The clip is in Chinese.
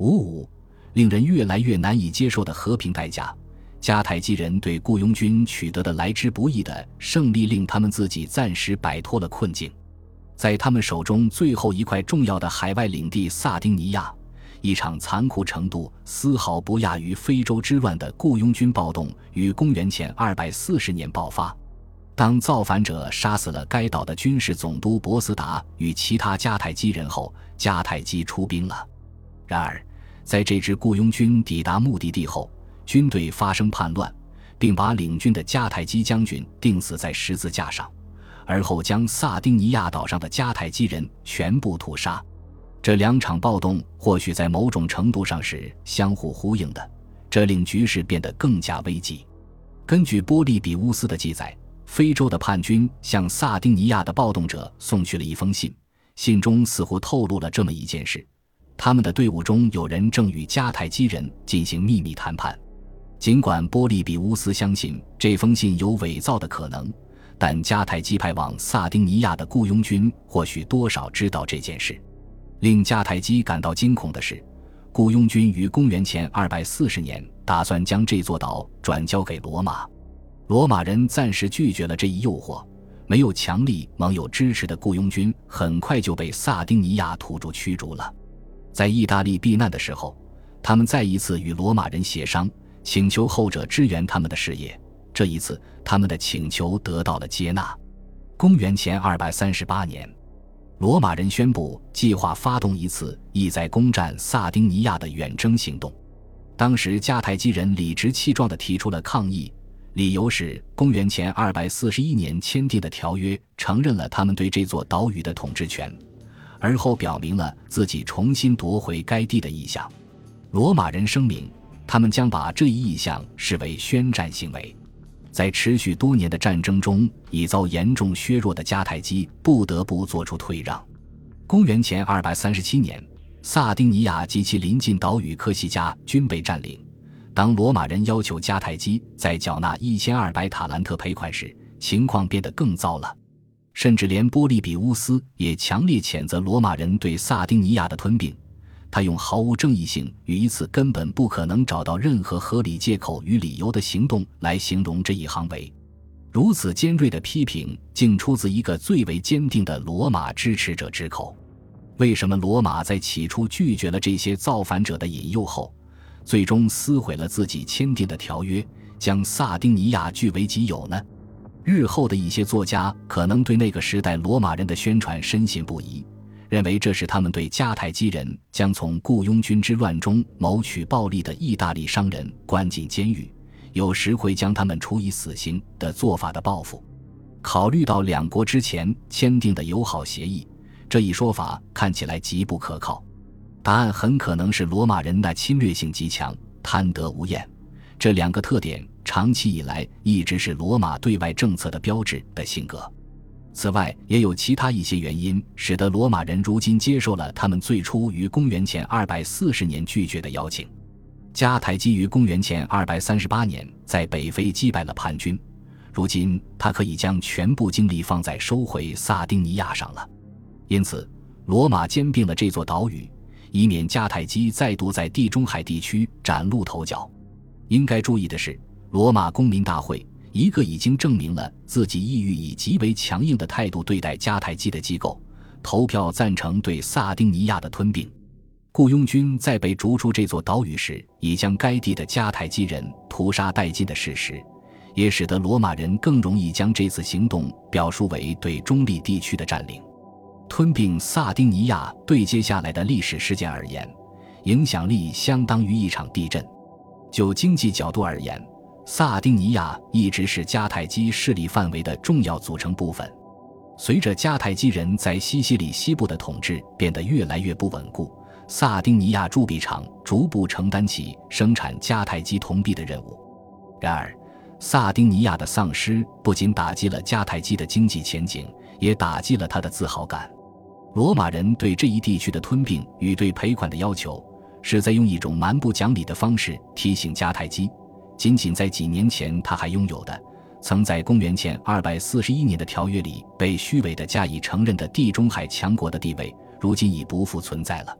五五，令人越来越难以接受的和平代价。迦太基人对雇佣军取得的来之不易的胜利，令他们自己暂时摆脱了困境。在他们手中最后一块重要的海外领地萨丁尼亚，一场残酷程度丝毫不亚于非洲之乱的雇佣军暴动于公元前二百四十年爆发。当造反者杀死了该岛的军事总督博斯达与其他迦太基人后，迦太基出兵了。然而，在这支雇佣军抵达目的地后，军队发生叛乱，并把领军的迦太基将军钉死在十字架上，而后将萨丁尼亚岛上的迦太基人全部屠杀。这两场暴动或许在某种程度上是相互呼应的，这令局势变得更加危急。根据波利比乌斯的记载，非洲的叛军向萨丁尼亚的暴动者送去了一封信，信中似乎透露了这么一件事：他们的队伍中有人正与迦太基人进行秘密谈判。尽管波利比乌斯相信这封信有伪造的可能，但迦太基派往萨丁尼亚的雇佣军或许多少知道这件事。令迦太基感到惊恐的是，雇佣军于公元前240年打算将这座岛转交给罗马。罗马人暂时拒绝了这一诱惑，没有强力盟友支持的雇佣军很快就被萨丁尼亚土著驱逐了。在意大利避难的时候，他们再一次与罗马人协商。请求后者支援他们的事业。这一次，他们的请求得到了接纳。公元前二百三十八年，罗马人宣布计划发动一次意在攻占萨丁尼亚的远征行动。当时，迦太基人理直气壮地提出了抗议，理由是公元前二百四十一年签订的条约承认了他们对这座岛屿的统治权，而后表明了自己重新夺回该地的意向。罗马人声明。他们将把这一意向视为宣战行为，在持续多年的战争中，已遭严重削弱的迦太基不得不做出退让。公元前二百三十七年，萨丁尼亚及其邻近岛屿科西嘉均被占领。当罗马人要求迦太基在缴纳一千二百塔兰特赔款时，情况变得更糟了。甚至连波利比乌斯也强烈谴责罗马人对萨丁尼亚的吞并。他用毫无正义性与一次根本不可能找到任何合理借口与理由的行动来形容这一行为。如此尖锐的批评竟出自一个最为坚定的罗马支持者之口。为什么罗马在起初拒绝了这些造反者的引诱后，最终撕毁了自己签订的条约，将萨丁尼亚据为己有呢？日后的一些作家可能对那个时代罗马人的宣传深信不疑。认为这是他们对迦太基人将从雇佣军之乱中谋取暴利的意大利商人关进监狱，有时会将他们处以死刑的做法的报复。考虑到两国之前签订的友好协议，这一说法看起来极不可靠。答案很可能是罗马人的侵略性极强、贪得无厌，这两个特点长期以来一直是罗马对外政策的标志的性格。此外，也有其他一些原因，使得罗马人如今接受了他们最初于公元前240年拒绝的邀请。迦太基于公元前238年在北非击败了叛军，如今他可以将全部精力放在收回萨丁尼亚上了。因此，罗马兼并了这座岛屿，以免迦太基再度在地中海地区崭露头角。应该注意的是，罗马公民大会。一个已经证明了自己意欲以极为强硬的态度对待迦太基的机构，投票赞成对萨丁尼亚的吞并。雇佣军在被逐出这座岛屿时，已将该地的迦太基人屠杀殆尽的事实，也使得罗马人更容易将这次行动表述为对中立地区的占领。吞并萨丁尼亚对接下来的历史事件而言，影响力相当于一场地震。就经济角度而言，萨丁尼亚一直是迦太基势力范围的重要组成部分。随着迦太基人在西西里西部的统治变得越来越不稳固，萨丁尼亚铸币厂逐步承担起生产迦太基铜币的任务。然而，萨丁尼亚的丧失不仅打击了迦太基的经济前景，也打击了他的自豪感。罗马人对这一地区的吞并与对赔款的要求，是在用一种蛮不讲理的方式提醒迦太基。仅仅在几年前，他还拥有的，曾在公元前二百四十一年的条约里被虚伪的加以承认的地中海强国的地位，如今已不复存在了。